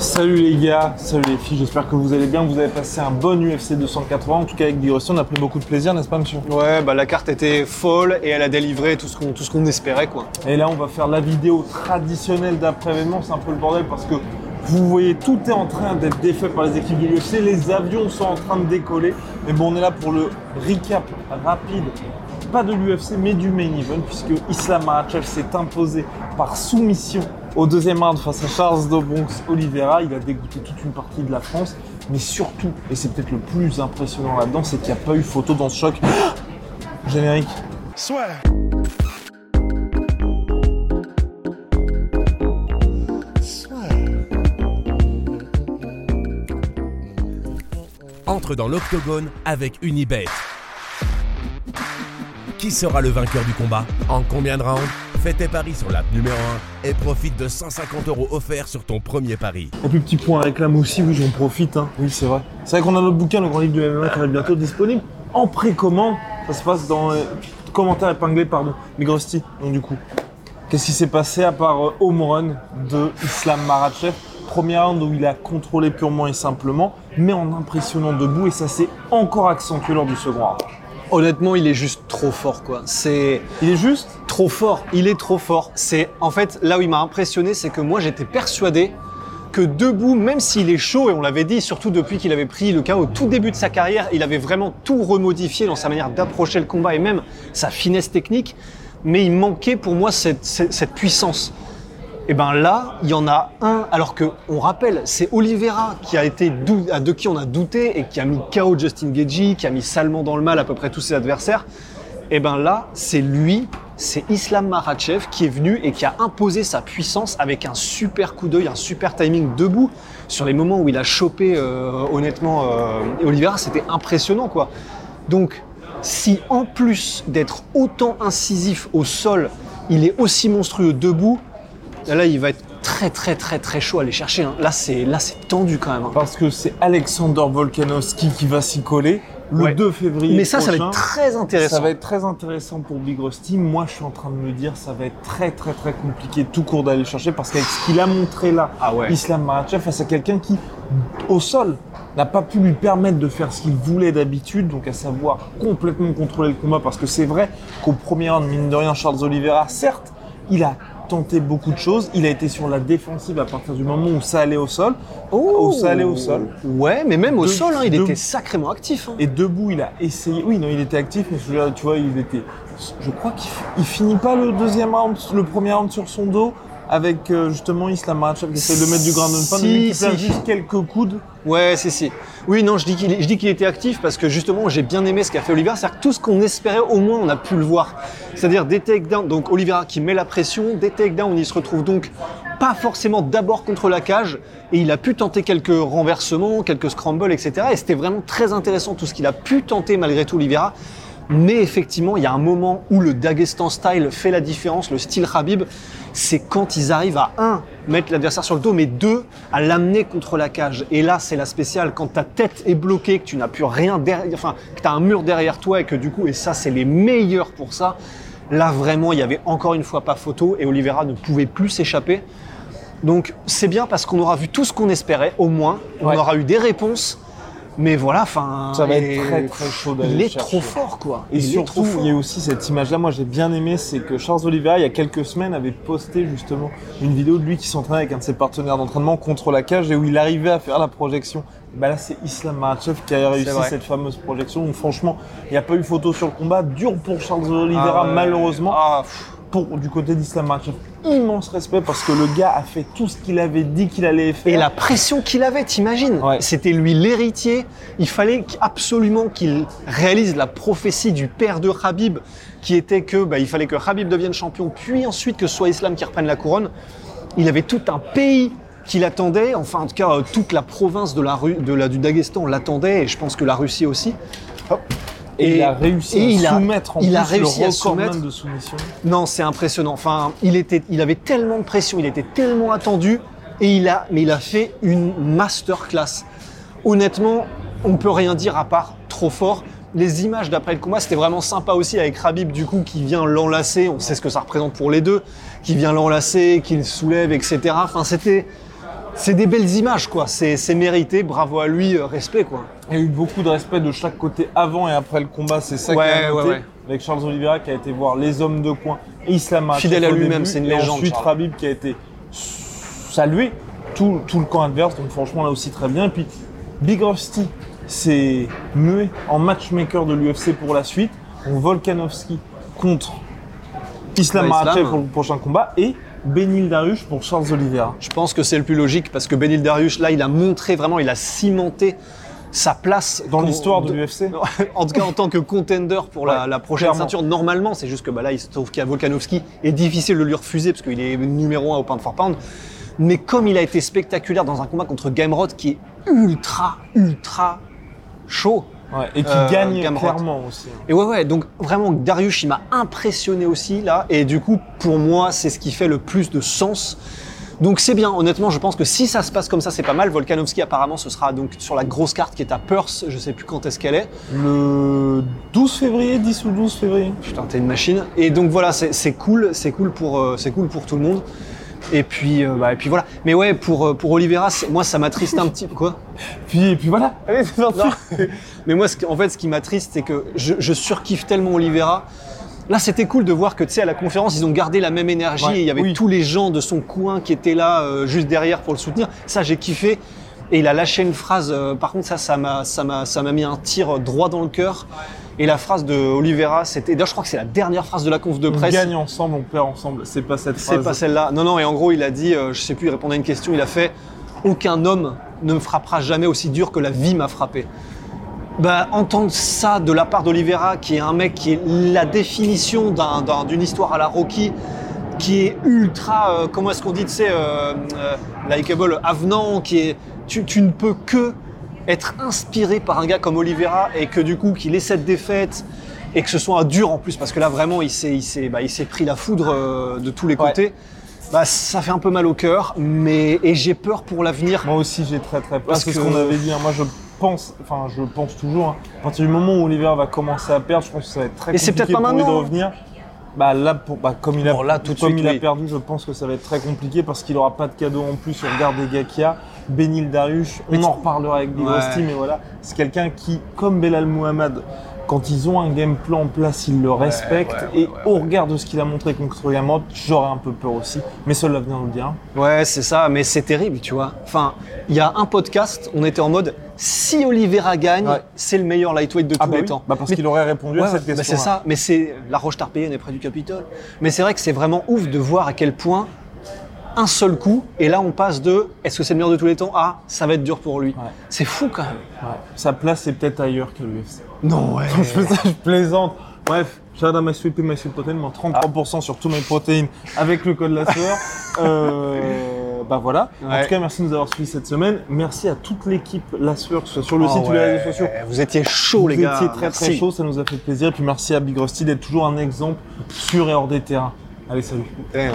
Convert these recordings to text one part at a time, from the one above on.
Salut les gars, salut les filles, j'espère que vous allez bien, vous avez passé un bon UFC 280, en tout cas avec Big Rossi, on a pris beaucoup de plaisir, n'est-ce pas monsieur? Ouais, bah la carte était folle et elle a délivré tout ce qu'on tout ce qu'on espérait quoi. Et là on va faire la vidéo traditionnelle d'après-événement, c'est un peu le bordel parce que vous voyez tout est en train d'être défait par les équipes de l'UFC, les avions sont en train de décoller, mais bon on est là pour le recap rapide pas de l'UFC mais du main event puisque Islam Makhachev s'est imposé par soumission au deuxième round face à Charles de Bronx Oliveira. Il a dégoûté toute une partie de la France, mais surtout, et c'est peut-être le plus impressionnant là-dedans, c'est qu'il n'y a pas eu photo dans ce choc. Générique. Entre dans l'octogone avec Unibet. Qui sera le vainqueur du combat? En combien de rounds? Fais tes paris sur l'app numéro 1 et profite de 150 euros offerts sur ton premier pari. Et puis petit point réclame aussi, oui j'en profite, hein. oui c'est vrai. C'est vrai qu'on a notre bouquin, le grand livre du MMA qui va être bientôt disponible en précommande. Ça se passe dans les commentaires épinglés, pardon, Migrosti. Donc du coup, qu'est-ce qui s'est passé à part euh, home run de Islam Makhachev Premier round où il a contrôlé purement et simplement, mais en impressionnant debout et ça s'est encore accentué lors du second round. Honnêtement, il est juste trop fort quoi. C'est Il est juste trop fort. Il est trop fort. C'est en fait là où il m'a impressionné, c'est que moi j'étais persuadé que debout, même s'il est chaud, et on l'avait dit, surtout depuis qu'il avait pris le cas au tout début de sa carrière, il avait vraiment tout remodifié dans sa manière d'approcher le combat et même sa finesse technique, mais il manquait pour moi cette, cette- cette puissance. Et ben là, il y en a un, alors que on rappelle, c'est Oliveira qui a été de qui on a douté et qui a mis KO Justin Gagey, qui a mis salement dans le mal à peu près tous ses adversaires. Et ben là, c'est lui, c'est Islam Makhachev qui est venu et qui a imposé sa puissance avec un super coup d'œil, un super timing debout. Sur les moments où il a chopé, euh, honnêtement, euh, Oliveira, c'était impressionnant quoi. Donc, si en plus d'être autant incisif au sol, il est aussi monstrueux debout, là il va être très très très très chaud à aller chercher. hein. Là c'est là c'est tendu quand même. hein. parce que c'est Alexander Volkanovski qui va s'y coller le Ouais. 2 février. Mais ça ça va être très intéressant. Ça va être très intéressant pour Big Rusty. Moi, je suis en train de me dire, ça va être très très très compliqué tout court d'aller chercher parce qu'avec ce qu'il a montré là, Ah ouais. Islam Makhachev face à quelqu'un qui, au sol, n'a pas pu lui permettre de faire ce qu'il voulait d'habitude, donc à savoir complètement contrôler le combat parce que c'est vrai qu'au premier round, mine de rien, Charles Oliveira, certes, il a tenté beaucoup de choses. Il a été sur la défensive à partir du moment où ça allait au sol. Où ça allait au sol. Ouais, mais même au De- sol, hein, il était sacrément actif. hein. Et debout, il a essayé. Oui, non, il était actif, mais tu vois, il était. Je crois qu'il fi- il finit pas le deuxième round, le premier round sur son dos, avec euh, justement Islam Makhachev qui essaie de mettre du ground and pound, Si, mais qui place si. juste quelques coudes. Ouais, si, si. Oui, non, je dis qu'il je dis qu'il était actif parce que justement, j'ai bien aimé ce qu'a fait Oliveira. C'est-à-dire que tout ce qu'on espérait, au moins, on a pu le voir. C'est-à-dire des takedowns, donc Oliveira qui met la pression, des takedowns, on y se retrouve donc pas forcément d'abord contre la cage, et il a pu tenter quelques renversements, quelques scrambles, etc. Et c'était vraiment très intéressant tout ce qu'il a pu tenter malgré tout, Oliveira. Mais effectivement, il y a un moment où le Dagestan style fait la différence, le style Khabib, c'est quand ils arrivent à un mettre l'adversaire sur le dos, mais deux à l'amener contre la cage. Et là, c'est la spéciale quand ta tête est bloquée, que tu n'as plus rien derrière, enfin que tu as un mur derrière toi et que du coup, et ça, c'est les meilleurs pour ça. Là, vraiment, il y avait encore une fois pas photo et Oliveira ne pouvait plus s'échapper. Donc, c'est bien parce qu'on aura vu tout ce qu'on espérait, au moins. On Ouais. aura eu des réponses. Mais voilà, enfin. Ça va et- être très très chaud d'aller Il est chercher. trop fort, quoi. Et il surtout, il y a aussi cette image-là, moi j'ai bien aimé, c'est que Charles Oliveira, il y a quelques semaines, avait posté justement une vidéo de lui qui s'entraînait avec un de ses partenaires d'entraînement contre la cage et où il arrivait à faire la projection. Bah là, c'est Islam Makhachev qui a réussi cette fameuse projection. Donc franchement, il n'y a pas eu photo sur le combat. Dur pour Charles Oliveira, Ah malheureusement. Ah, pff. Pour, du côté d'Islam Makhachev, immense respect parce que le gars a fait tout ce qu'il avait dit qu'il allait faire. Et la pression qu'il avait, t'imagines Ouais. C'était lui l'héritier. Il fallait absolument qu'il réalise la prophétie du père de Khabib, qui était que bah, il fallait que Khabib devienne champion, puis ensuite que ce soit Islam qui reprenne la couronne. il avait tout un pays qui l'attendait, enfin en tout cas euh, toute la province de la, Ru- de la, du Daghestan l'attendait, et je pense que la Russie aussi. Hop. Et, il a réussi et à il a- soumettre en il plus a réussi le à record même de soumission. Non, c'est impressionnant. Enfin, il était, il avait tellement de pression, il était tellement attendu, et il a, mais il a fait une masterclass. Honnêtement, on peut rien dire à part trop fort. Les images d'après le combat, c'était vraiment sympa aussi avec Rabib du coup qui vient l'enlacer. On sait ce que ça représente pour les deux, qui vient l'enlacer, qui le soulève, etc. Enfin, c'était, c'est des belles images quoi. C'est, mérité. Bravo à lui, euh, respect quoi. Il y a eu beaucoup de respect de chaque côté avant et après le combat, c'est ça Ouais, qui a ouais, ouais. Avec Charles Oliveira qui a été voir les hommes de coin et Islam Fidèle à lui-même, c'est une et légende, Ensuite Charles. Rabib qui a été salué tout, tout le camp adverse, donc franchement là aussi très bien. Et puis Big Rusty, c'est muet en matchmaker de l'UFC pour la suite. Donc Volkanovski contre Islam. Makhachev pour le prochain combat et Benil Dariush pour Charles Oliveira. Je pense que c'est le plus logique parce que Benil Dariush, là, il a montré vraiment, il a cimenté sa place Dans l'histoire de l'UFC. en tout cas, en tant que contender pour la, prochaine clairement. ceinture, normalement, c'est juste que bah, là, il se trouve qu'il y a Volkanovski et difficile de lui refuser parce qu'il est numéro un au pound for pound. Mais comme il a été spectaculaire dans un combat contre Gamrot qui est ultra, ultra chaud. Ouais, et qui Euh, gagne Gamrot. clairement aussi. hein. Et ouais, ouais, donc vraiment, Dariush, il m'a impressionné aussi là. Et du coup, pour moi, c'est ce qui fait le plus de sens. Donc c'est bien, honnêtement, je pense que si ça se passe comme ça, c'est pas mal. Volkanovski, apparemment, ce sera donc sur la grosse carte qui est à Perth, je sais plus quand est-ce qu'elle est. Le 12 février, 10 ou 12 février. Putain, t'es une machine. Et donc voilà, c'est cool, c'est cool pour, euh, c'est cool pour tout le monde. Et puis, euh, bah, et puis voilà. Mais ouais, pour, euh, pour Oliveira, moi, ça m'attriste un petit peu. Quoi Puis, et puis voilà. Allez, c'est parti. Mais moi, ce en fait, ce qui m'attriste, c'est que je, je surkiffe tellement Oliveira. Là, c'était cool de voir que, tu sais, à la conférence, ils ont gardé la même énergie Ouais, et il y avait oui. tous les gens de son coin qui étaient là, euh, juste derrière pour le soutenir. Ça, j'ai kiffé. Et il a lâché une phrase, euh, par contre, ça, ça m'a, ça m'a, ça m'a mis un tir droit dans le cœur. Et la phrase de Oliveira, c'était, d'ailleurs, je crois que c'est la dernière phrase de la conf de On presse. gagne ensemble, on perd ensemble. C'est pas cette C'est phrase. pas celle-là. Non, non, et en gros, il a dit, euh, je sais plus, il répondait à une question, il a fait Aucun homme ne me frappera jamais aussi dur que la vie m'a frappé. Bah, entendre ça de la part d'Olivera, qui est un mec qui est la définition d'un- d'un- d'une histoire à la Rocky, qui est ultra, euh, comment est-ce qu'on dit, tu sais, euh, euh, likeable, avenant, qui est, tu, tu ne peux que être inspiré par un gars comme Oliveira et que du coup qu'il ait cette défaite et que ce soit un dur en plus parce que là vraiment il s'est il s'est bah, il s'est pris la foudre euh, de tous les Ouais. côtés. Bah, ça fait un peu mal au cœur, mais et j'ai peur pour l'avenir. Moi aussi, j'ai très très peur. Parce C'est ce que- qu'on avait dit. hein. Moi, je pense, enfin, je pense toujours. hein, à partir du moment où Oliver va commencer à perdre, je pense que ça va être très Et c'est compliqué peut-être pas pour lui de hein. revenir. Bah là, pour, bah, comme il a, Bon, là, tout de comme suite, il a oui. perdu, je pense que ça va être très compliqué parce qu'il aura pas de cadeau en plus. On regarde les gars qu'il y a. Benil Dariush, on Mais en tu- reparlera avec Big Ouais. Mais voilà, c'est quelqu'un qui, comme Belal Muhammad, quand ils ont un game plan en place, ils le respectent. et au regard de ce qu'il a montré contre Gamrot, j'aurais un peu peur aussi. Mais seul l'avenir nous le dira. Ouais, c'est ça, mais c'est terrible, tu vois. Enfin, il y a un podcast, on était en mode si Oliveira gagne, Ouais. c'est le meilleur lightweight de tous Ah bah les oui. temps. Bah parce Mais- qu'il aurait répondu Ouais, à cette bah question. c'est ça, mais c'est la roche tarpéienne est près du Capitole. Mais c'est vrai que c'est vraiment ouf de voir à quel point un seul coup, et là on passe de est-ce que c'est le meilleur de tous les temps à ça va être dur pour lui. Ouais. C'est fou quand même. Ouais. Sa place est peut-être ailleurs que l'UFC. Non, ouais. je plaisante. Bref, shout out my sweet pea, my sweet protein, moins 33% sur tous mes protéines avec le code la sueur. Euh, bah voilà. En tout cas, merci de nous avoir suivis cette semaine. Merci à toute l'équipe La Sueur, que ce soit sur le Oh site ou les réseaux sociaux. Vous étiez chaud les Vous gars. étiez très très chaud, ça nous a fait plaisir. Et puis merci à Big Rusty d'être toujours un exemple sur et hors des terrains. Allez, salut. Damn.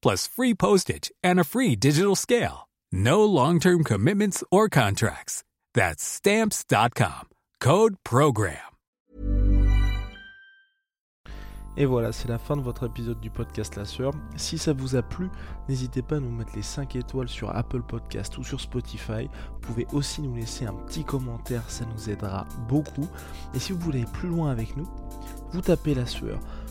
plus free postage and a free digital scale. No long-term commitments or contracts. That's stamps.com. Code program. Et voilà, c'est la fin de votre épisode du podcast La Sueur. Si ça vous a plu, n'hésitez pas à nous mettre les 5 étoiles sur Apple Podcast ou sur Spotify. Vous pouvez aussi nous laisser un petit commentaire, ça nous aidera beaucoup. Et si vous voulez aller plus loin avec nous, vous tapez La Sueur